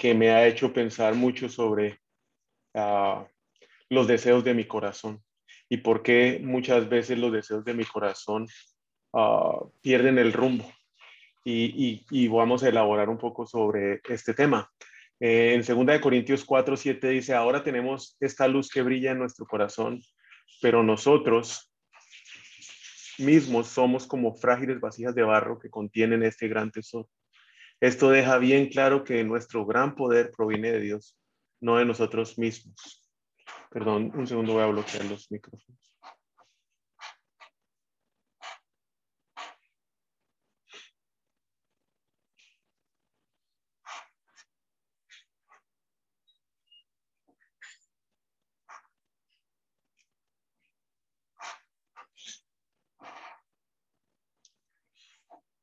Que me ha hecho pensar mucho sobre ah, los deseos de mi corazón y por qué muchas veces los deseos de mi corazón ah, pierden el rumbo. Y, vamos a elaborar un poco sobre este tema. Eh, en 2 Corintios 4, 7 dice, ahora tenemos esta luz que brilla en nuestro corazón, pero nosotros mismos somos como frágiles vasijas de barro que contienen este gran tesoro. Esto deja bien claro que nuestro gran poder proviene de Dios, no de nosotros mismos. Perdón, un segundo voy a bloquear los micrófonos.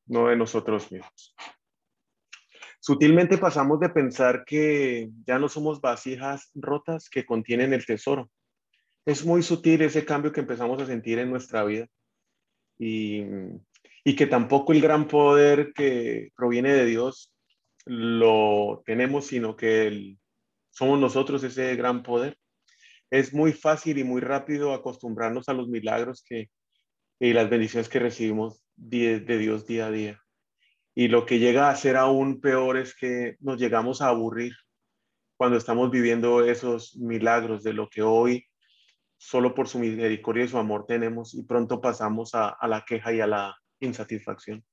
no de nosotros mismos. Sutilmente pasamos de pensar que ya no somos vasijas rotas que contienen el tesoro. Es muy sutil ese cambio que empezamos a sentir en nuestra vida y, que tampoco el gran poder que proviene de Dios lo tenemos, sino que somos nosotros ese gran poder. Es muy fácil y muy rápido acostumbrarnos a los milagros que, y las bendiciones que recibimos de Dios día a día. Y lo que llega a ser aún peor es que nos llegamos a aburrir cuando estamos viviendo esos milagros de lo que hoy solo por su misericordia y su amor tenemos y pronto pasamos a, la queja y a la insatisfacción.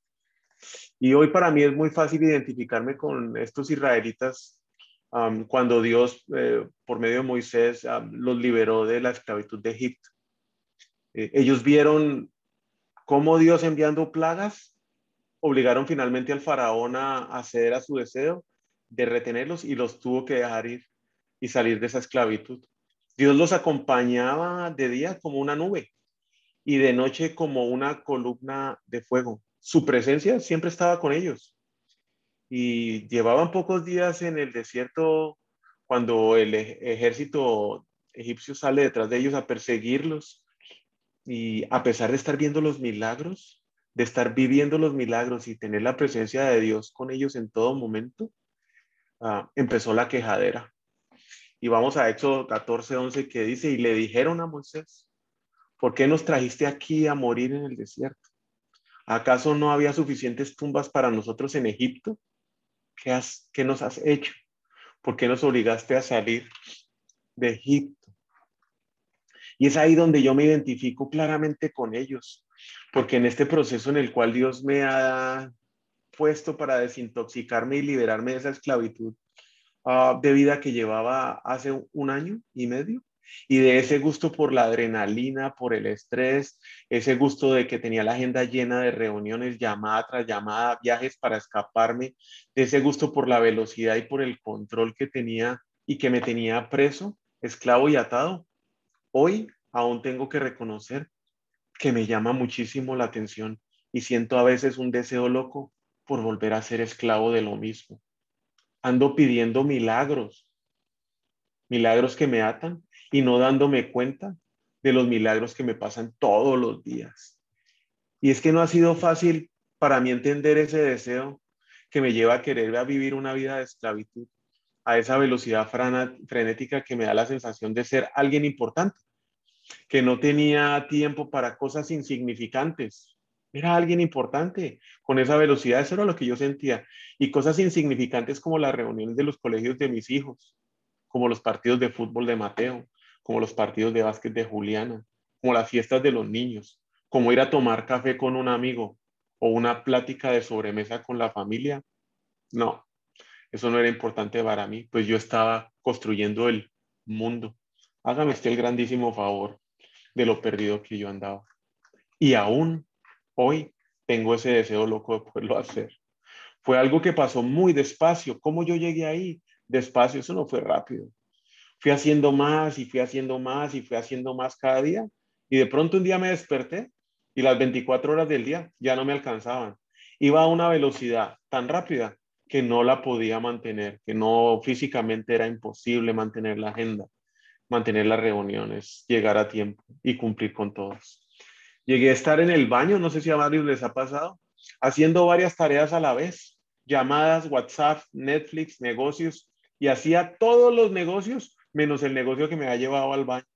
Y hoy para mí es muy fácil identificarme con estos israelitas cuando Dios, eh, por medio de Moisés, los liberó de la esclavitud de Egipto. Eh, ellos vieron cómo Dios enviando plagas obligaron finalmente al faraón a, acceder a su deseo de retenerlos y los tuvo que dejar ir y salir de esa esclavitud. Dios los acompañaba de día como una nube y de noche como una columna de fuego. Su presencia siempre estaba con ellos. Y llevaban pocos días en el desierto cuando el ejército egipcio sale detrás de ellos a perseguirlos. Y a pesar de estar viendo los milagros, de estar viviendo los milagros y tener la presencia de Dios con ellos en todo momento, ah, empezó la quejadera. Y vamos a Éxodo 14, 11 que dice, y le dijeron a Moisés, ¿por qué nos trajiste aquí a morir en el desierto? ¿Acaso no había suficientes tumbas para nosotros en Egipto? ¿Qué, has, qué nos has hecho? ¿Por qué nos obligaste a salir de Egipto? Y es ahí donde yo me identifico claramente con ellos porque en este proceso en el cual Dios me ha puesto para desintoxicarme y liberarme de esa esclavitud ah, de vida que llevaba hace un año y medio, y de ese gusto por la adrenalina, por el estrés, ese gusto de que tenía la agenda llena de reuniones, llamada tras llamada, viajes para escaparme, de ese gusto por la velocidad y por el control que tenía y que me tenía preso, esclavo y atado. Hoy aún tengo que reconocer que me llama muchísimo la atención y siento a veces un deseo loco por volver a ser esclavo de lo mismo. Ando pidiendo milagros, milagros que me atan y no dándome cuenta de los milagros que me pasan todos los días. Y es que no ha sido fácil para mí entender ese deseo que me lleva a querer a vivir una vida de esclavitud, a esa velocidad frenética que me da la sensación de ser alguien importante que no tenía tiempo para cosas insignificantes. Era alguien importante con esa velocidad, eso era lo que yo sentía. Y cosas insignificantes como las reuniones de los colegios de mis hijos, como los partidos de fútbol de Mateo, como los partidos de básquet de Juliana, como las fiestas de los niños, como ir a tomar café con un amigo o una plática de sobremesa con la familia. No, eso no era importante para mí, pues yo estaba construyendo el mundo. Hágame usted el grandísimo favor de lo perdido que yo andaba. Y aún hoy tengo ese deseo loco de poderlo hacer. Fue algo que pasó muy despacio. ¿Cómo yo llegué ahí? Despacio, eso no fue rápido. Fui haciendo más y fui haciendo más y fui haciendo más cada día. Y de pronto un día me desperté y las 24 horas del día ya no me alcanzaban. Iba a una velocidad tan rápida que no la podía mantener, que no físicamente era imposible mantener la agenda, mantener las reuniones, llegar a tiempo y cumplir con todas. Llegué a estar en el baño, no sé si a varios les ha pasado, haciendo varias tareas a la vez, llamadas, WhatsApp, Netflix, negocios, y hacía todos los negocios menos el negocio que me había llevado al baño.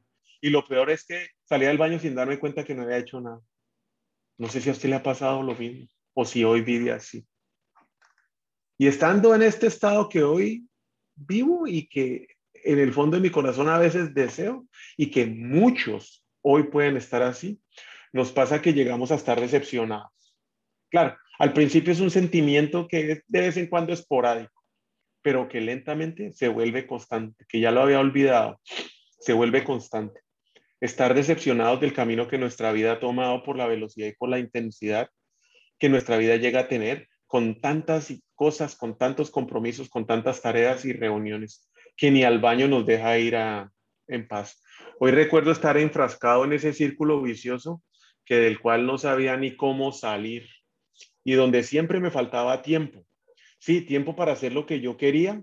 Y lo peor es que salía del baño sin darme cuenta que no había hecho nada. No sé si a usted le ha pasado lo mismo o si hoy vive así. Y estando en este estado que hoy vivo y que en el fondo de mi corazón a veces deseo y que muchos hoy pueden estar así, nos pasa que llegamos a estar decepcionados. Claro, al principio es un sentimiento que de vez en cuando es esporádico, pero que lentamente se vuelve constante, que ya lo había olvidado, se vuelve constante. Estar decepcionados del camino que nuestra vida ha tomado por la velocidad y por la intensidad que nuestra vida llega a tener con tantas cosas, con tantos compromisos, con tantas tareas y reuniones, que ni al baño nos deja ir en paz. Hoy recuerdo estar enfrascado en ese círculo vicioso que del cual no sabía ni cómo salir y donde siempre me faltaba tiempo. Sí, tiempo para hacer lo que yo quería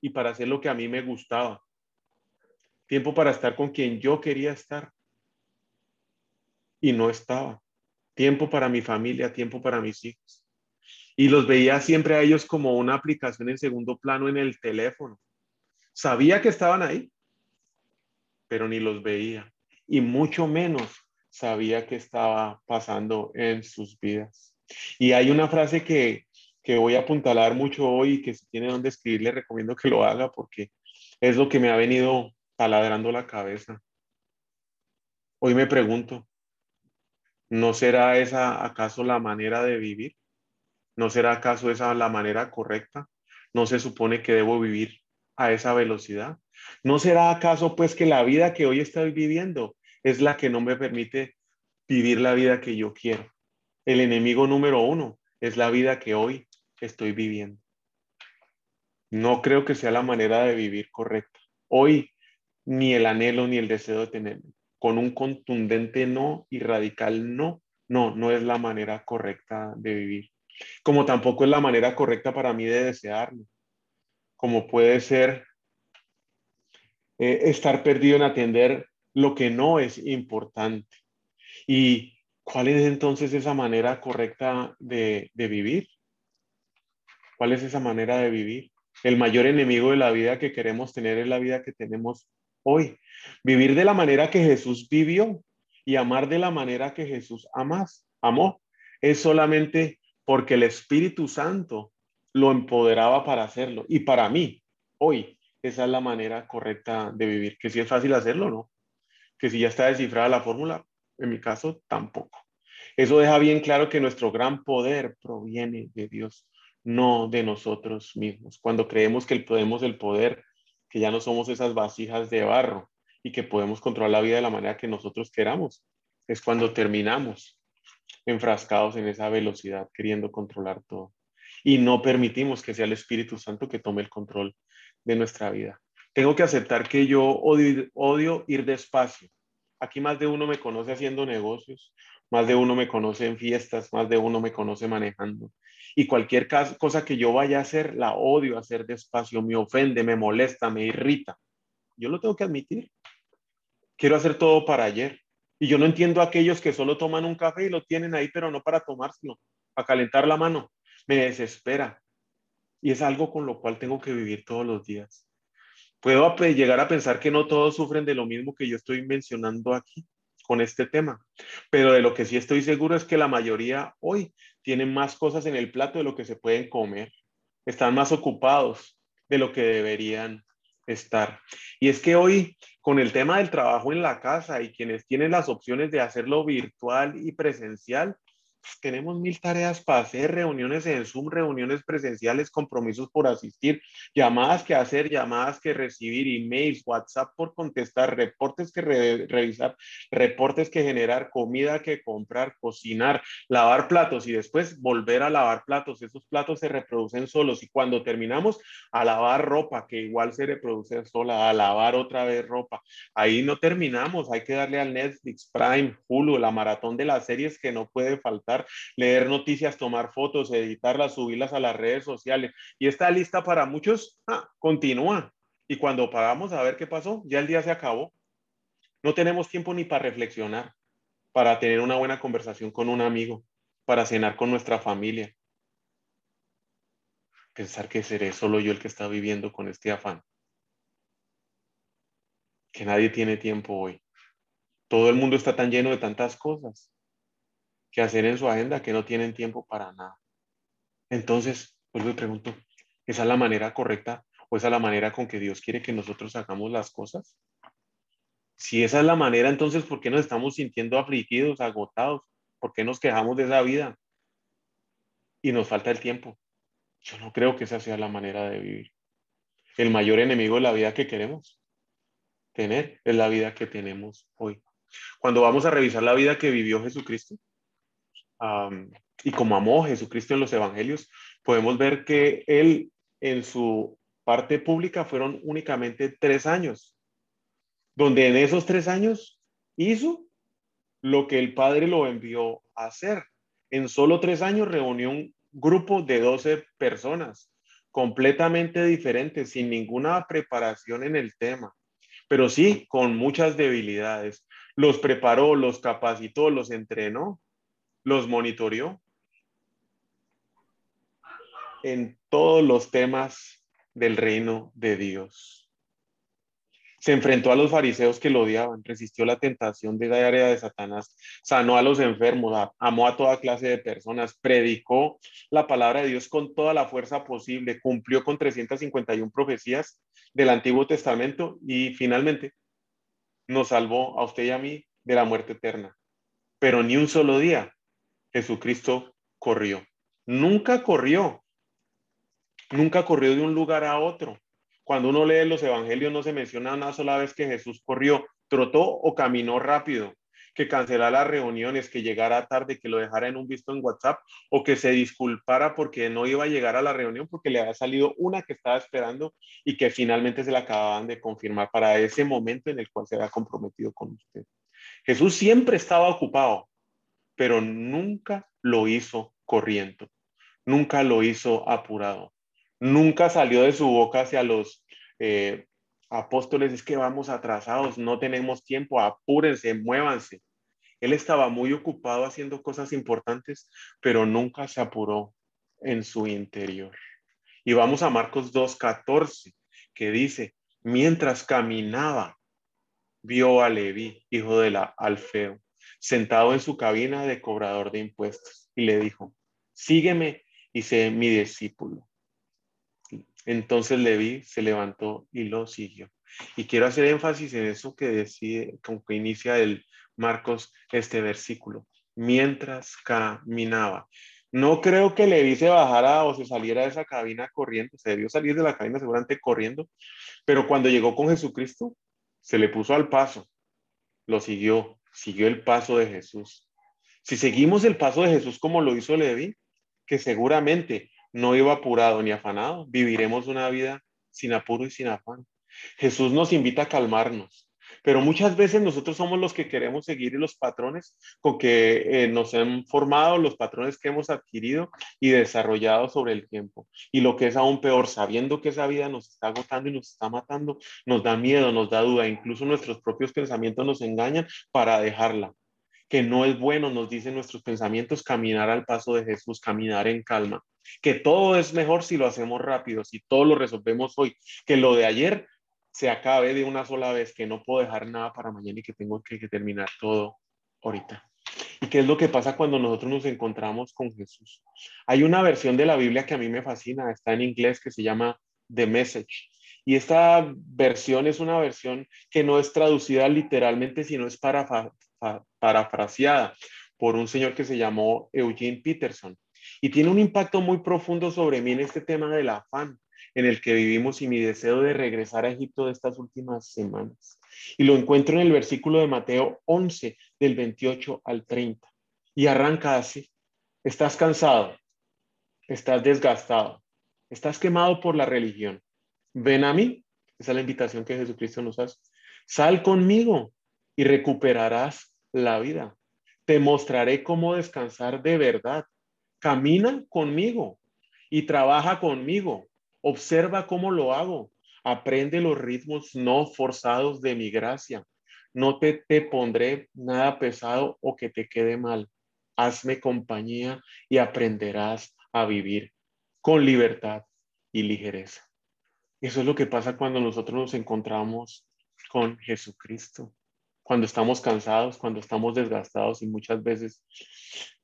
y para hacer lo que a mí me gustaba. Tiempo para estar con quien yo quería estar y no estaba. Tiempo para mi familia, tiempo para mis hijos y los veía siempre a ellos como una aplicación en segundo plano en el teléfono. Sabía que estaban ahí, pero ni los veía y mucho menos sabía que estaba pasando en sus vidas. Y hay una frase que, que voy a apuntalar mucho hoy y que si tiene donde escribir le recomiendo que lo haga porque es lo que me ha venido taladrando la cabeza. Hoy me pregunto, ¿no será esa acaso la manera de vivir? ¿No será acaso esa la manera correcta? ¿No se supone que debo vivir a esa velocidad? ¿No será acaso pues que la vida que hoy estoy viviendo es la que no me permite vivir la vida que yo quiero? El enemigo número uno es la vida que hoy estoy viviendo. No creo que sea la manera de vivir correcta. Hoy ni el anhelo ni el deseo de tener con un contundente no y radical no, no, no es la manera correcta de vivir como tampoco es la manera correcta para mí de desearlo, como puede ser eh, estar perdido en atender lo que no es importante. ¿Y cuál es entonces esa manera correcta de, de vivir? ¿Cuál es esa manera de vivir? El mayor enemigo de la vida que queremos tener es la vida que tenemos hoy. Vivir de la manera que Jesús vivió y amar de la manera que Jesús amas, amó. Es solamente porque el Espíritu Santo lo empoderaba para hacerlo. Y para mí, hoy, esa es la manera correcta de vivir. Que si es fácil hacerlo, ¿no? Que si ya está descifrada la fórmula, en mi caso, tampoco. Eso deja bien claro que nuestro gran poder proviene de Dios, no de nosotros mismos. Cuando creemos que podemos el poder, que ya no somos esas vasijas de barro y que podemos controlar la vida de la manera que nosotros queramos, es cuando terminamos enfrascados en esa velocidad, queriendo controlar todo. Y no permitimos que sea el Espíritu Santo que tome el control de nuestra vida. Tengo que aceptar que yo odio, ir despacio. Aquí más de uno me conoce haciendo negocios, más de uno me conoce en fiestas, más de uno me conoce manejando. Y cualquier cosa que yo vaya a hacer, la odio hacer despacio, me ofende, me molesta, me irrita. Yo lo tengo que admitir. Quiero hacer todo para ayer. Y yo no entiendo a aquellos que solo toman un café y lo tienen ahí, pero no para tomárselo, para calentar la mano. Me desespera. Y es algo con lo cual tengo que vivir todos los días. Puedo llegar a pensar que no todos sufren de lo mismo que yo estoy mencionando aquí con este tema, pero de lo que sí estoy seguro es que la mayoría hoy tienen más cosas en el plato de lo que se pueden comer. Están más ocupados de lo que deberían estar. Y es que hoy, con el tema del trabajo en la casa y quienes tienen las opciones de hacerlo virtual y presencial, tenemos mil tareas para hacer, reuniones en Zoom, reuniones presenciales, compromisos por asistir, llamadas que hacer, llamadas que recibir, emails, WhatsApp por contestar, reportes que revisar, reportes que generar, comida que comprar, cocinar, lavar platos y después volver a lavar platos. Esos platos se reproducen solos y cuando terminamos a lavar ropa, que igual se reproduce sola, a lavar otra vez ropa. Ahí no terminamos, hay que darle al Netflix, Prime, Hulu, la maratón de las series que no puede faltar leer noticias, tomar fotos, editarlas, subirlas a las redes sociales. Y esta lista para muchos ah, continúa. Y cuando paramos a ver qué pasó, ya el día se acabó. No tenemos tiempo ni para reflexionar, para tener una buena conversación con un amigo, para cenar con nuestra familia. Pensar que seré solo yo el que está viviendo con este afán. Que nadie tiene tiempo hoy. Todo el mundo está tan lleno de tantas cosas que hacer en su agenda que no tienen tiempo para nada. Entonces, vuelvo y pregunto, ¿esa es la manera correcta o esa es la manera con que Dios quiere que nosotros hagamos las cosas? Si esa es la manera, entonces, ¿por qué nos estamos sintiendo afligidos, agotados? ¿Por qué nos quejamos de esa vida? Y nos falta el tiempo. Yo no creo que esa sea la manera de vivir. El mayor enemigo de la vida que queremos tener es la vida que tenemos hoy. Cuando vamos a revisar la vida que vivió Jesucristo, y como amó Jesucristo en los evangelios, podemos ver que él en su parte pública fueron únicamente tres años, donde en esos tres años hizo lo que el Padre lo envió a hacer. En solo tres años reunió un grupo de 12 personas completamente diferentes, sin ninguna preparación en el tema, pero sí con muchas debilidades. Los preparó, los capacitó, los entrenó los monitoreó en todos los temas del reino de Dios. Se enfrentó a los fariseos que lo odiaban, resistió la tentación de la área de Satanás, sanó a los enfermos, amó a toda clase de personas, predicó la palabra de Dios con toda la fuerza posible, cumplió con 351 profecías del Antiguo Testamento y finalmente nos salvó a usted y a mí de la muerte eterna. Pero ni un solo día Jesucristo corrió. Nunca corrió. Nunca corrió de un lugar a otro. Cuando uno lee los evangelios no se menciona una sola vez que Jesús corrió, trotó o caminó rápido, que cancelara reuniones, que llegara tarde, que lo dejara en un visto en WhatsApp o que se disculpara porque no iba a llegar a la reunión porque le había salido una que estaba esperando y que finalmente se la acababan de confirmar para ese momento en el cual se había comprometido con usted. Jesús siempre estaba ocupado, pero nunca lo hizo corriendo, nunca lo hizo apurado, nunca salió de su boca hacia los eh, apóstoles, es que vamos atrasados, no tenemos tiempo, apúrense, muévanse. Él estaba muy ocupado haciendo cosas importantes, pero nunca se apuró en su interior. Y vamos a Marcos 2.14, que dice, mientras caminaba, vio a Leví, hijo de la Alfeo, sentado en su cabina de cobrador de impuestos y le dijo, sígueme y sé mi discípulo. Entonces Levi se levantó y lo siguió. Y quiero hacer énfasis en eso que decide, con que inicia el Marcos este versículo. Mientras caminaba. No creo que Levi se bajara o se saliera de esa cabina corriendo. Se debió salir de la cabina seguramente corriendo. Pero cuando llegó con Jesucristo, se le puso al paso, lo siguió, siguió el paso de Jesús. Si seguimos el paso de Jesús como lo hizo Levi, que seguramente no iba apurado ni afanado, viviremos una vida sin apuro y sin afán. Jesús nos invita a calmarnos, pero muchas veces nosotros somos los que queremos seguir los patrones con que eh, nos han formado, los patrones que hemos adquirido y desarrollado sobre el tiempo. Y lo que es aún peor, sabiendo que esa vida nos está agotando y nos está matando, nos da miedo, nos da duda, incluso nuestros propios pensamientos nos engañan para dejarla. Que no es bueno, nos dicen nuestros pensamientos, caminar al paso de Jesús, caminar en calma, que todo es mejor si lo hacemos rápido, si todo lo resolvemos hoy, que lo de ayer se acabe de una sola vez, que no puedo dejar nada para mañana y que tengo que, terminar todo ahorita. ¿Y qué es lo que pasa cuando nosotros nos encontramos con Jesús? Hay una versión de la Biblia que a mí me fascina, está en inglés, que se llama The Message. Y esta versión es una versión que no es traducida literalmente, sino es para, parafraseada por un señor que se llamó Eugene Peterson. Y tiene un impacto muy profundo sobre mí en este tema del afán en el que vivimos y mi deseo de regresar a Egipto de estas últimas semanas. Y lo encuentro en el versículo de Mateo 11, del 28 al 30. Y arranca así. Estás cansado, estás desgastado, estás quemado por la religión. Ven a mí. Esa es la invitación que Jesucristo nos hace. Sal conmigo y recuperarás la vida. Te mostraré cómo descansar de verdad. Camina conmigo y trabaja conmigo. Observa cómo lo hago. Aprende los ritmos no forzados de mi gracia. No te, te pondré nada pesado o que te quede mal. Hazme compañía y aprenderás a vivir con libertad y ligereza. Eso es lo que pasa cuando nosotros nos encontramos con Jesucristo. Cuando estamos cansados, cuando estamos desgastados y muchas veces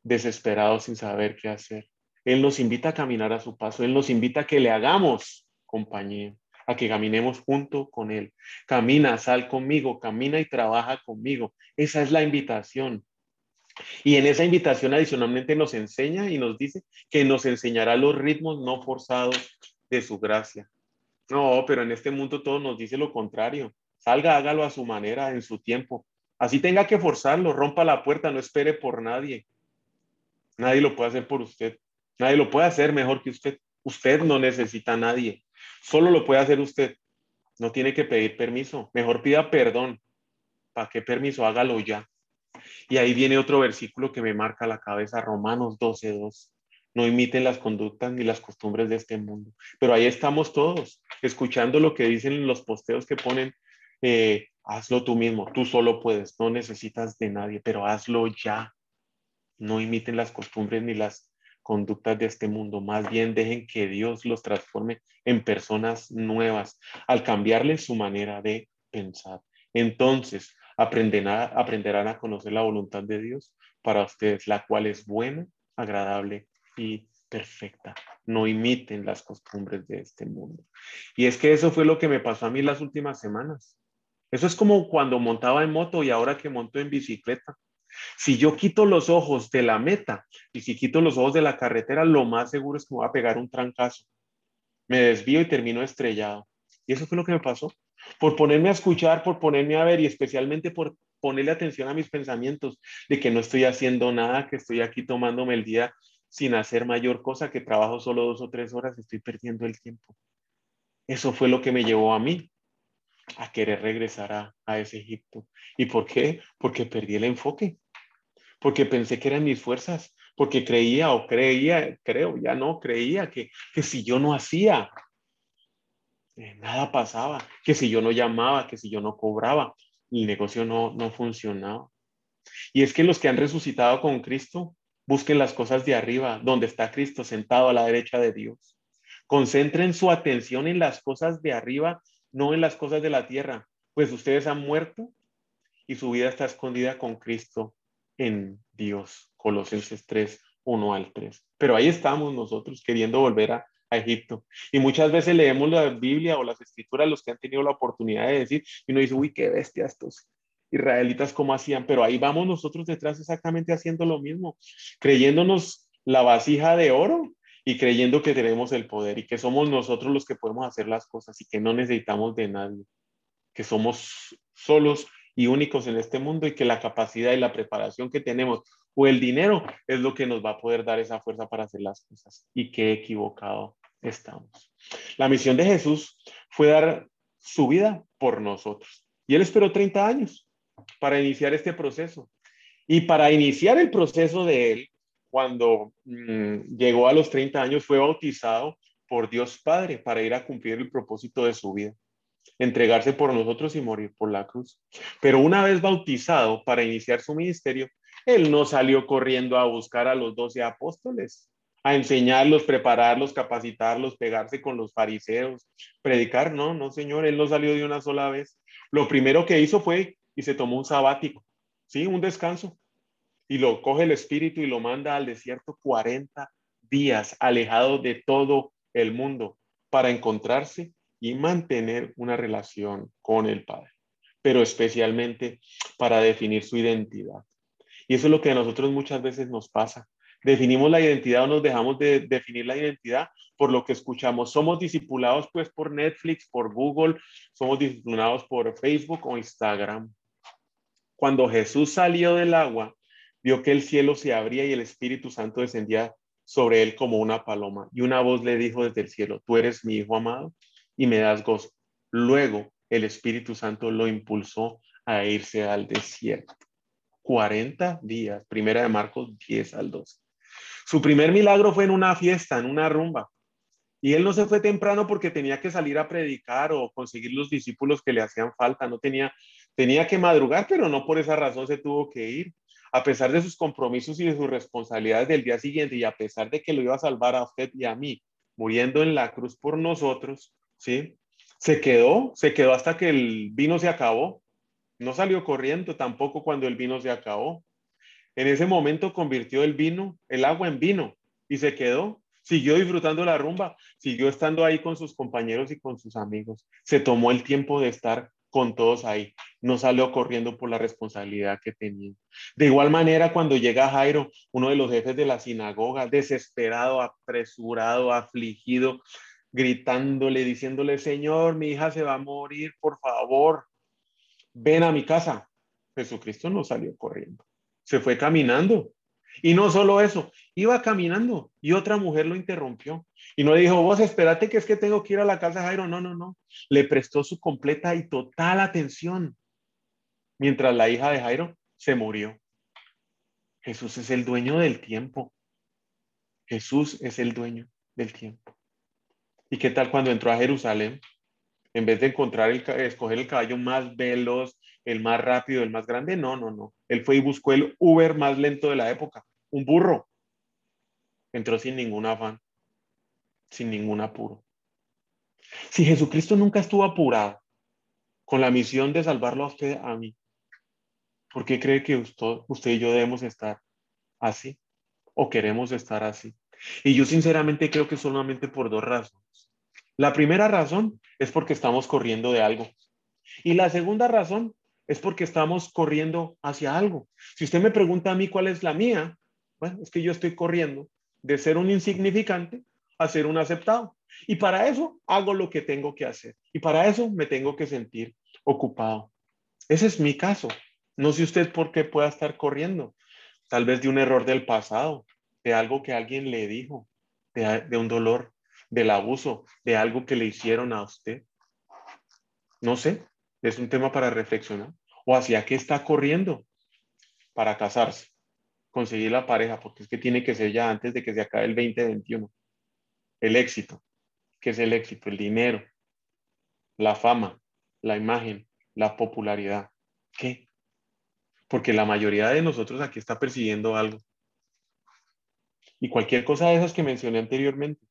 desesperados sin saber qué hacer. Él nos invita a caminar a su paso, Él nos invita a que le hagamos compañía, a que caminemos junto con Él. Camina, sal conmigo, camina y trabaja conmigo. Esa es la invitación. Y en esa invitación adicionalmente nos enseña y nos dice que nos enseñará los ritmos no forzados de su gracia. No, pero en este mundo todo nos dice lo contrario. Salga, hágalo a su manera, en su tiempo. Así tenga que forzarlo, rompa la puerta, no espere por nadie. Nadie lo puede hacer por usted. Nadie lo puede hacer mejor que usted. Usted no necesita a nadie. Solo lo puede hacer usted. No tiene que pedir permiso. Mejor pida perdón. ¿Para qué permiso? Hágalo ya. Y ahí viene otro versículo que me marca la cabeza, Romanos 12.2. No imiten las conductas ni las costumbres de este mundo. Pero ahí estamos todos, escuchando lo que dicen los posteos que ponen, eh, hazlo tú mismo, tú solo puedes, no necesitas de nadie, pero hazlo ya. No imiten las costumbres ni las conductas de este mundo, más bien dejen que Dios los transforme en personas nuevas al cambiarles su manera de pensar. Entonces aprenderán, aprenderán a conocer la voluntad de Dios para ustedes, la cual es buena, agradable y perfecta. No imiten las costumbres de este mundo. Y es que eso fue lo que me pasó a mí las últimas semanas. Eso es como cuando montaba en moto y ahora que monto en bicicleta. Si yo quito los ojos de la meta y si quito los ojos de la carretera, lo más seguro es que me voy a pegar un trancazo. Me desvío y termino estrellado. Y eso fue lo que me pasó. Por ponerme a escuchar, por ponerme a ver y especialmente por ponerle atención a mis pensamientos de que no estoy haciendo nada, que estoy aquí tomándome el día sin hacer mayor cosa, que trabajo solo dos o tres horas, estoy perdiendo el tiempo. Eso fue lo que me llevó a mí a querer regresar a, ese Egipto. ¿Y por qué? Porque perdí el enfoque, porque pensé que eran mis fuerzas, porque creía o creía, creo, ya no, creía que, que si yo no hacía, eh, nada pasaba, que si yo no llamaba, que si yo no cobraba, el negocio no, no funcionaba. Y es que los que han resucitado con Cristo, busquen las cosas de arriba, donde está Cristo sentado a la derecha de Dios. Concentren su atención en las cosas de arriba no en las cosas de la tierra, pues ustedes han muerto y su vida está escondida con Cristo en Dios. Colosenses 3, 1 al 3. Pero ahí estamos nosotros queriendo volver a, Egipto. Y muchas veces leemos la Biblia o las escrituras, los que han tenido la oportunidad de decir, y uno dice, uy, qué bestia estos israelitas, cómo hacían. Pero ahí vamos nosotros detrás exactamente haciendo lo mismo, creyéndonos la vasija de oro y creyendo que tenemos el poder y que somos nosotros los que podemos hacer las cosas y que no necesitamos de nadie, que somos solos y únicos en este mundo y que la capacidad y la preparación que tenemos o el dinero es lo que nos va a poder dar esa fuerza para hacer las cosas y qué equivocado estamos. La misión de Jesús fue dar su vida por nosotros y él esperó 30 años para iniciar este proceso. Y para iniciar el proceso de él, cuando mm, llegó a los 30 años, fue bautizado por Dios Padre para ir a cumplir el propósito de su vida, entregarse por nosotros y morir por la cruz. Pero una vez bautizado para iniciar su ministerio, él no salió corriendo a buscar a los doce apóstoles, a enseñarlos, prepararlos, capacitarlos, pegarse con los fariseos, predicar. No, no, señor, él no salió de una sola vez. Lo primero que hizo fue y se tomó un sabático, ¿sí? Un descanso y lo coge el espíritu y lo manda al desierto 40 días, alejado de todo el mundo, para encontrarse y mantener una relación con el Padre, pero especialmente para definir su identidad. Y eso es lo que a nosotros muchas veces nos pasa. Definimos la identidad o nos dejamos de definir la identidad por lo que escuchamos. Somos discipulados pues por Netflix, por Google, somos disciplinados por Facebook o Instagram. Cuando Jesús salió del agua, vio que el cielo se abría y el Espíritu Santo descendía sobre él como una paloma. Y una voz le dijo desde el cielo, tú eres mi Hijo amado y me das gozo. Luego el Espíritu Santo lo impulsó a irse al desierto. 40 días, primera de Marcos 10 al 12. Su primer milagro fue en una fiesta, en una rumba. Y él no se fue temprano porque tenía que salir a predicar o conseguir los discípulos que le hacían falta. No tenía, tenía que madrugar, pero no por esa razón se tuvo que ir a pesar de sus compromisos y de sus responsabilidades del día siguiente y a pesar de que lo iba a salvar a usted y a mí, muriendo en la cruz por nosotros, ¿sí? Se quedó, se quedó hasta que el vino se acabó. No salió corriendo tampoco cuando el vino se acabó. En ese momento convirtió el vino, el agua en vino y se quedó. Siguió disfrutando la rumba, siguió estando ahí con sus compañeros y con sus amigos. Se tomó el tiempo de estar con todos ahí. No salió corriendo por la responsabilidad que tenía. De igual manera, cuando llega Jairo, uno de los jefes de la sinagoga, desesperado, apresurado, afligido, gritándole, diciéndole, Señor, mi hija se va a morir, por favor, ven a mi casa. Jesucristo no salió corriendo, se fue caminando. Y no solo eso, iba caminando y otra mujer lo interrumpió. Y no le dijo, vos espérate que es que tengo que ir a la casa de Jairo. No, no, no. Le prestó su completa y total atención. Mientras la hija de Jairo se murió. Jesús es el dueño del tiempo. Jesús es el dueño del tiempo. ¿Y qué tal cuando entró a Jerusalén? En vez de encontrar el, escoger el caballo más veloz, el más rápido, el más grande, no, no, no. Él fue y buscó el Uber más lento de la época, un burro. Entró sin ningún afán sin ningún apuro. Si Jesucristo nunca estuvo apurado con la misión de salvarlo a usted, a mí, ¿por qué cree que usted, usted y yo debemos estar así? ¿O queremos estar así? Y yo sinceramente creo que solamente por dos razones. La primera razón es porque estamos corriendo de algo. Y la segunda razón es porque estamos corriendo hacia algo. Si usted me pregunta a mí cuál es la mía, bueno, es que yo estoy corriendo de ser un insignificante a ser un aceptado. Y para eso hago lo que tengo que hacer. Y para eso me tengo que sentir ocupado. Ese es mi caso. No sé usted por qué pueda estar corriendo. Tal vez de un error del pasado, de algo que alguien le dijo, de, un dolor, del abuso, de algo que le hicieron a usted. No sé, es un tema para reflexionar. ¿O hacia qué está corriendo? Para casarse, conseguir la pareja, porque es que tiene que ser ya antes de que se acabe el 2021 el éxito. ¿Qué es el éxito? El dinero, la fama, la imagen, la popularidad. ¿Qué? Porque la mayoría de nosotros aquí está persiguiendo algo. Y cualquier cosa de esas que mencioné anteriormente,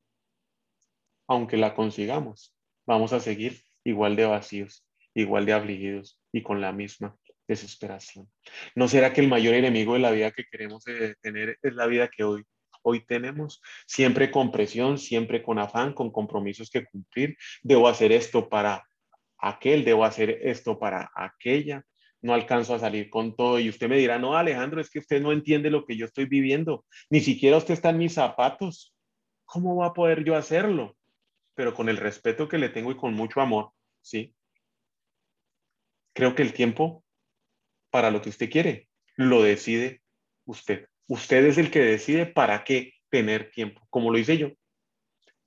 aunque la consigamos, vamos a seguir igual de vacíos, igual de afligidos y con la misma desesperación. ¿No será que el mayor enemigo de la vida que queremos eh, tener es la vida que hoy hoy tenemos, siempre con presión, siempre con afán, con compromisos que cumplir. Debo hacer esto para aquel, debo hacer esto para aquella. No alcanzo a salir con todo. Y usted me dirá, no, Alejandro, es que usted no entiende lo que yo estoy viviendo. Ni siquiera usted está en mis zapatos. ¿Cómo va a poder yo hacerlo? Pero con el respeto que le tengo y con mucho amor, ¿sí? Creo que el tiempo para lo que usted quiere lo decide usted. Usted es el que decide para qué tener tiempo, como lo hice yo.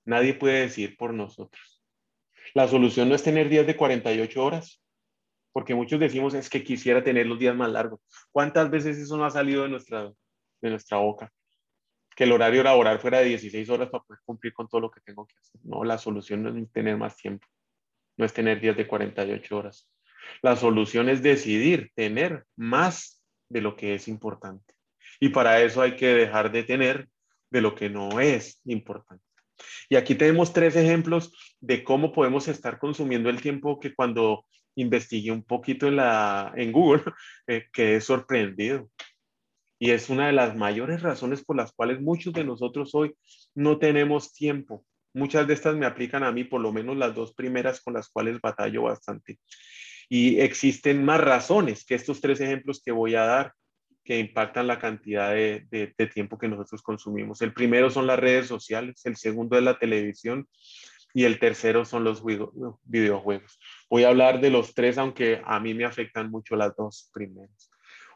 Nadie puede decir por nosotros. La solución no es tener días de 48 horas, porque muchos decimos es que quisiera tener los días más largos. ¿Cuántas veces eso no ha salido de nuestra, de nuestra boca? Que el horario laboral fuera de 16 horas para poder cumplir con todo lo que tengo que hacer. No, la solución no es tener más tiempo, no es tener días de 48 horas. La solución es decidir tener más de lo que es importante. Y para eso hay que dejar de tener de lo que no es importante. Y aquí tenemos tres ejemplos de cómo podemos estar consumiendo el tiempo que cuando investigué un poquito en, Google, eh, quedé sorprendido. Y es una de las mayores razones por las cuales muchos de nosotros hoy no tenemos tiempo. Muchas de estas me aplican a mí, por lo menos las dos primeras con las cuales batallo bastante. Y existen más razones que estos tres ejemplos que voy a dar que impactan la cantidad de, tiempo que nosotros consumimos. El primero son las redes sociales, el segundo es la televisión y el tercero son los videojuegos. Voy a hablar de los tres, aunque a mí me afectan mucho las dos primeras.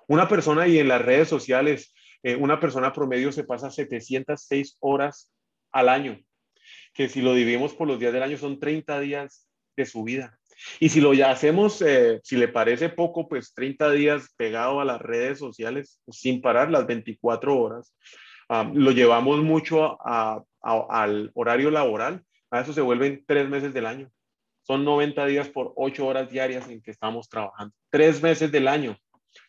Una persona y en las redes sociales, eh, una persona promedio se pasa 706 horas al año, que si lo dividimos por los días del año son 30 días de su vida. Y si lo ya hacemos, eh, si le parece poco, pues 30 días pegado a las redes sociales sin parar las 24 horas. Lo llevamos mucho al horario laboral, a eso se vuelven tres meses del año. Son 90 días por 8 horas diarias en que estamos trabajando. Tres meses del año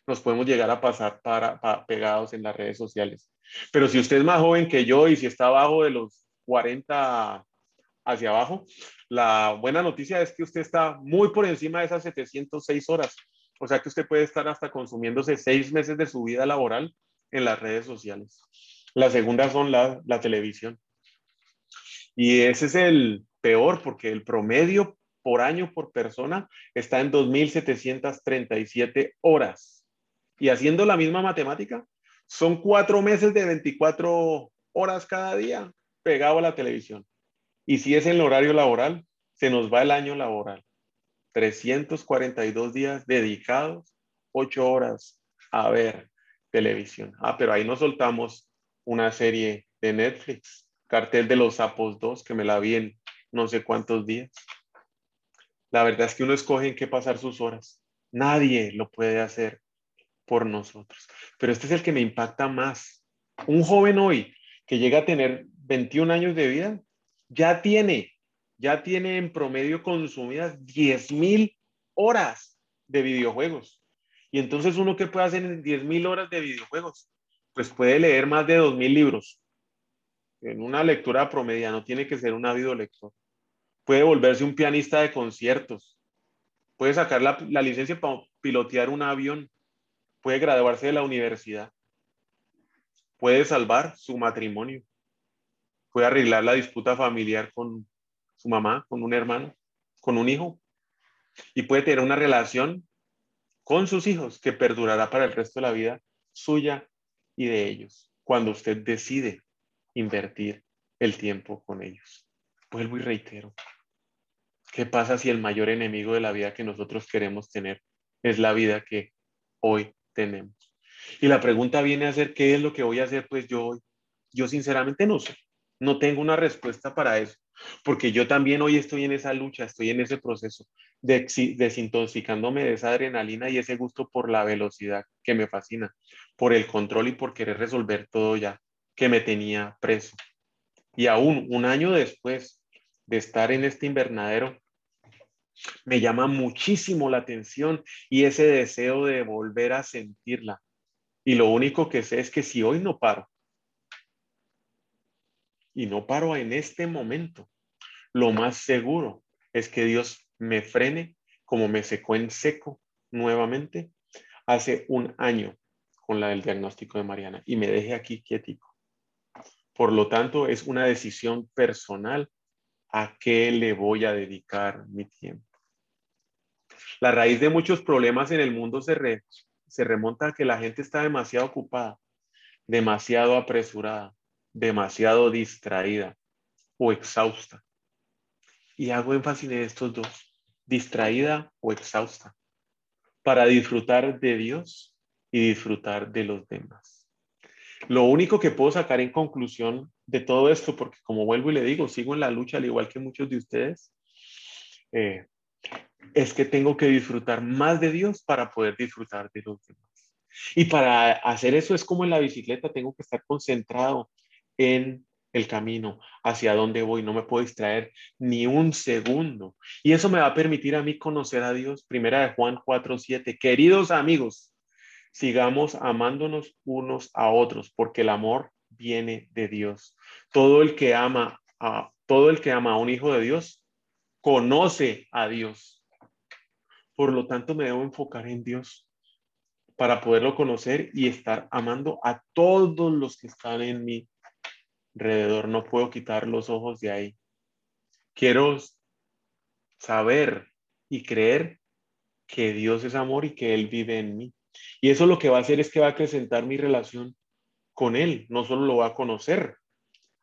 nos podemos llegar a pasar para, pegados en las redes sociales. Pero si usted es más joven que yo y si está abajo de los 40 hacia abajo, la buena noticia es que usted está muy por encima de esas 706 horas. O sea que usted puede estar hasta consumiéndose seis meses de su vida laboral en las redes sociales. La segunda son la, la televisión. Y ese es el peor porque el promedio por año por persona está en 2.737 horas. Y haciendo la misma matemática, son cuatro meses de 24 horas cada día pegado a la televisión. Y si es en el horario laboral, se nos va el año laboral. 342 días dedicados, 8 horas a ver televisión. Ah, pero ahí nos soltamos una serie de Netflix, Cartel de los Sapos 2, que me la vi en no sé cuántos días. La verdad es que uno escoge en qué pasar sus horas. Nadie lo puede hacer por nosotros. Pero este es el que me impacta más. Un joven hoy que llega a tener 21 años de vida ya tiene, ya tiene en promedio consumidas 10.000 horas de videojuegos. Y entonces uno qué puede hacer en 10.000 horas de videojuegos? Pues puede leer más de 2.000 libros. En una lectura promedia, no tiene que ser un ávido lector. Puede volverse un pianista de conciertos. Puede sacar la, licencia para pilotear un avión. Puede graduarse de la universidad. Puede salvar su matrimonio puede arreglar la disputa familiar con su mamá, con un hermano, con un hijo, y puede tener una relación con sus hijos que perdurará para el resto de la vida suya y de ellos, cuando usted decide invertir el tiempo con ellos. Vuelvo y reitero, ¿qué pasa si el mayor enemigo de la vida que nosotros queremos tener es la vida que hoy tenemos? Y la pregunta viene a ser, ¿qué es lo que voy a hacer pues yo? Yo sinceramente no sé. No tengo una respuesta para eso, porque yo también hoy estoy en esa lucha, estoy en ese proceso de desintoxicándome de esa adrenalina y ese gusto por la velocidad que me fascina, por el control y por querer resolver todo ya que me tenía preso. Y aún un año después de estar en este invernadero, me llama muchísimo la atención y ese deseo de volver a sentirla. Y lo único que sé es que si hoy no paro, y no paro en este momento, lo más seguro es que Dios me frene como me secó en seco nuevamente hace un año con la del diagnóstico de Mariana y me deje aquí quietico. Por lo tanto, es una decisión personal a qué le voy a dedicar mi tiempo. La raíz de muchos problemas en el mundo se, se remonta a que la gente está demasiado ocupada, demasiado apresurada, demasiado distraída o exhausta. Y hago énfasis en estos dos, distraída o exhausta, para disfrutar de Dios y disfrutar de los demás. Lo único que puedo sacar en conclusión de todo esto, porque como vuelvo y le digo, sigo en la lucha al igual que muchos de ustedes, eh, es que tengo que disfrutar más de Dios para poder disfrutar de los demás. Y para hacer eso es como en la bicicleta, tengo que estar concentrado en el camino hacia donde voy, no me puedo distraer ni un segundo. Y eso me va a permitir a mí conocer a Dios. Primera de Juan 4:7. Queridos amigos, sigamos amándonos unos a otros, porque el amor viene de Dios. Todo el que ama a todo el que ama a un hijo de Dios conoce a Dios. Por lo tanto, me debo enfocar en Dios para poderlo conocer y estar amando a todos los que están en mí alrededor, no puedo quitar los ojos de ahí. Quiero saber y creer que Dios es amor y que Él vive en mí. Y eso lo que va a hacer es que va a acrecentar mi relación con Él. No solo lo va a conocer,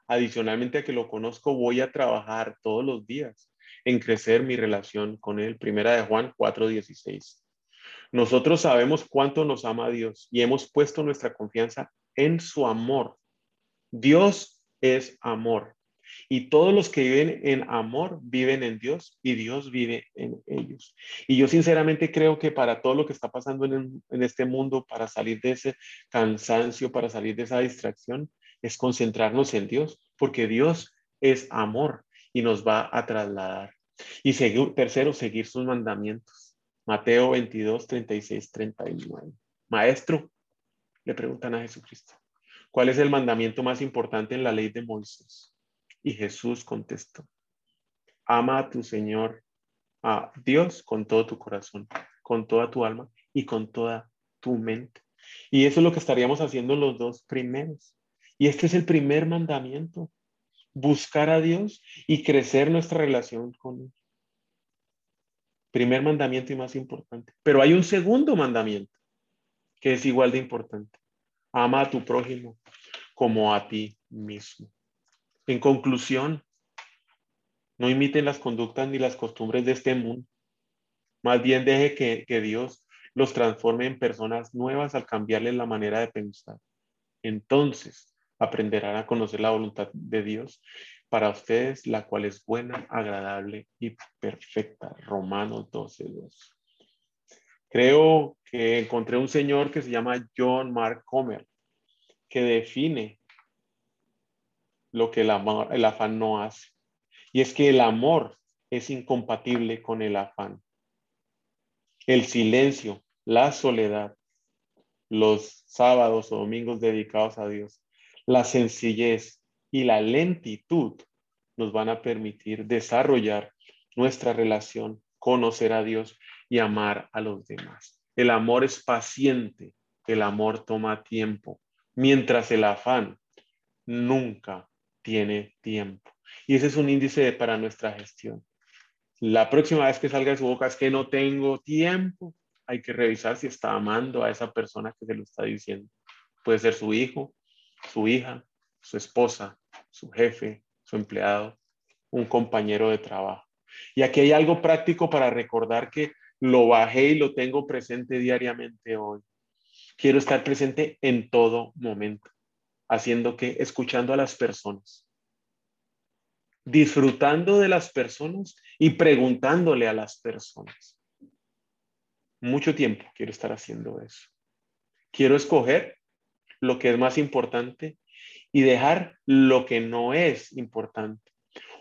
adicionalmente a que lo conozco, voy a trabajar todos los días en crecer mi relación con Él. Primera de Juan 4:16. Nosotros sabemos cuánto nos ama Dios y hemos puesto nuestra confianza en su amor. Dios es amor. Y todos los que viven en amor viven en Dios y Dios vive en ellos. Y yo sinceramente creo que para todo lo que está pasando en, en, este mundo, para salir de ese cansancio, para salir de esa distracción, es concentrarnos en Dios, porque Dios es amor y nos va a trasladar. Y seguir, tercero, seguir sus mandamientos. Mateo 22, 36, 39. Maestro, le preguntan a Jesucristo, ¿cuál es el mandamiento más importante en la ley de Moisés? Y Jesús contestó, ama a tu Señor, a Dios con todo tu corazón, con toda tu alma y con toda tu mente. Y eso es lo que estaríamos haciendo los dos primeros. Y este es el primer mandamiento, buscar a Dios y crecer nuestra relación con Él. Primer mandamiento y más importante. Pero hay un segundo mandamiento que es igual de importante. Ama a tu prójimo como a ti mismo. En conclusión, no imiten las conductas ni las costumbres de este mundo. Más bien deje que, que Dios los transforme en personas nuevas al cambiarles la manera de pensar. Entonces, aprenderán a conocer la voluntad de Dios para ustedes, la cual es buena, agradable y perfecta. Romanos 12, 2. Creo que encontré un señor que se llama John Mark Comer, que define lo que el, amor, el afán no hace. Y es que el amor es incompatible con el afán. El silencio, la soledad, los sábados o domingos dedicados a Dios la sencillez y la lentitud nos van a permitir desarrollar nuestra relación, conocer a Dios y amar a los demás. El amor es paciente, el amor toma tiempo, mientras el afán nunca tiene tiempo. Y ese es un índice para nuestra gestión. La próxima vez que salga de su boca es que no tengo tiempo, hay que revisar si está amando a esa persona que se lo está diciendo. Puede ser su hijo, su hija, su esposa, su jefe, su empleado, un compañero de trabajo. Y aquí hay algo práctico para recordar que lo bajé y lo tengo presente diariamente hoy. Quiero estar presente en todo momento, haciendo que, escuchando a las personas, disfrutando de las personas y preguntándole a las personas. Mucho tiempo quiero estar haciendo eso. Quiero escoger lo que es más importante y dejar lo que no es importante.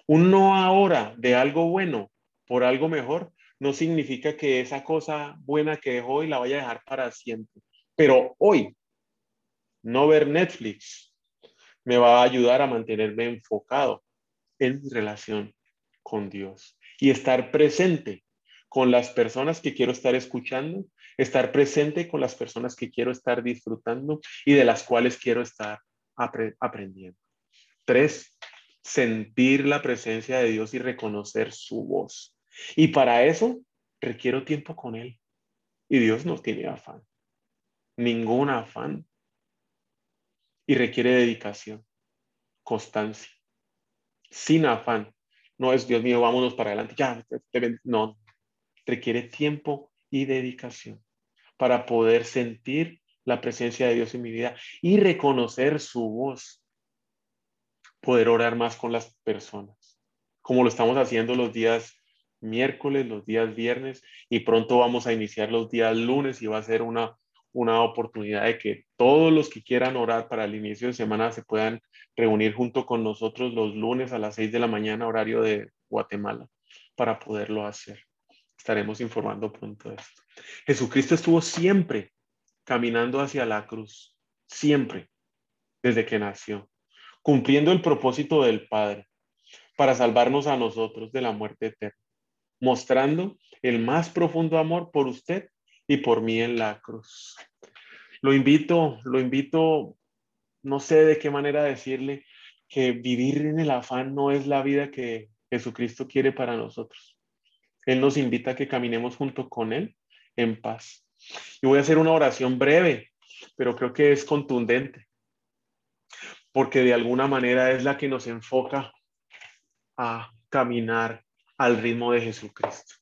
Un no ahora de algo bueno por algo mejor no significa que esa cosa buena que dejó hoy la vaya a dejar para siempre. Pero hoy, no ver Netflix me va a ayudar a mantenerme enfocado en mi relación con Dios y estar presente con las personas que quiero estar escuchando, estar presente con las personas que quiero estar disfrutando y de las cuales quiero estar aprendiendo. Tres, sentir la presencia de Dios y reconocer su voz. Y para eso requiero tiempo con Él. Y Dios no tiene afán, ningún afán. Y requiere dedicación, constancia, sin afán. No es, Dios mío, vámonos para adelante. Ya, no, requiere tiempo y dedicación para poder sentir la presencia de Dios en mi vida y reconocer su voz. Poder orar más con las personas, como lo estamos haciendo los días miércoles, los días viernes y pronto vamos a iniciar los días lunes y va a ser una, una oportunidad de que todos los que quieran orar para el inicio de semana se puedan reunir junto con nosotros los lunes a las seis de la mañana, horario de Guatemala, para poderlo hacer. Estaremos informando pronto de esto. Jesucristo estuvo siempre caminando hacia la cruz, siempre, desde que nació, cumpliendo el propósito del Padre para salvarnos a nosotros de la muerte eterna, mostrando el más profundo amor por usted y por mí en la cruz. Lo invito, lo invito, no sé de qué manera decirle que vivir en el afán no es la vida que Jesucristo quiere para nosotros. Él nos invita a que caminemos junto con Él en paz. Y voy a hacer una oración breve, pero creo que es contundente, porque de alguna manera es la que nos enfoca a caminar al ritmo de Jesucristo.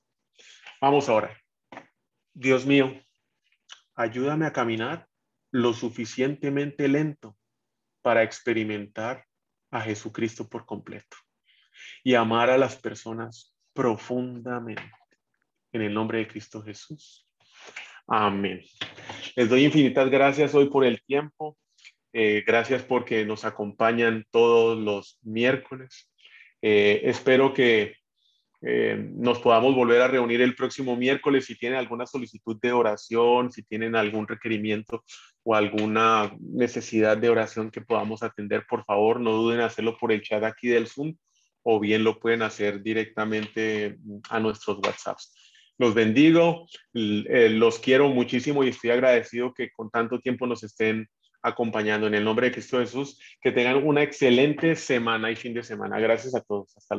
Vamos ahora. Dios mío, ayúdame a caminar lo suficientemente lento para experimentar a Jesucristo por completo y amar a las personas profundamente. En el nombre de Cristo Jesús. Amén. Les doy infinitas gracias hoy por el tiempo. Eh, gracias porque nos acompañan todos los miércoles. Eh, espero que eh, nos podamos volver a reunir el próximo miércoles. Si tienen alguna solicitud de oración, si tienen algún requerimiento o alguna necesidad de oración que podamos atender, por favor, no duden en hacerlo por el chat aquí del Zoom o bien lo pueden hacer directamente a nuestros WhatsApps. Los bendigo, eh, los quiero muchísimo y estoy agradecido que con tanto tiempo nos estén acompañando en el nombre de Cristo Jesús. Que tengan una excelente semana y fin de semana. Gracias a todos. Hasta luego.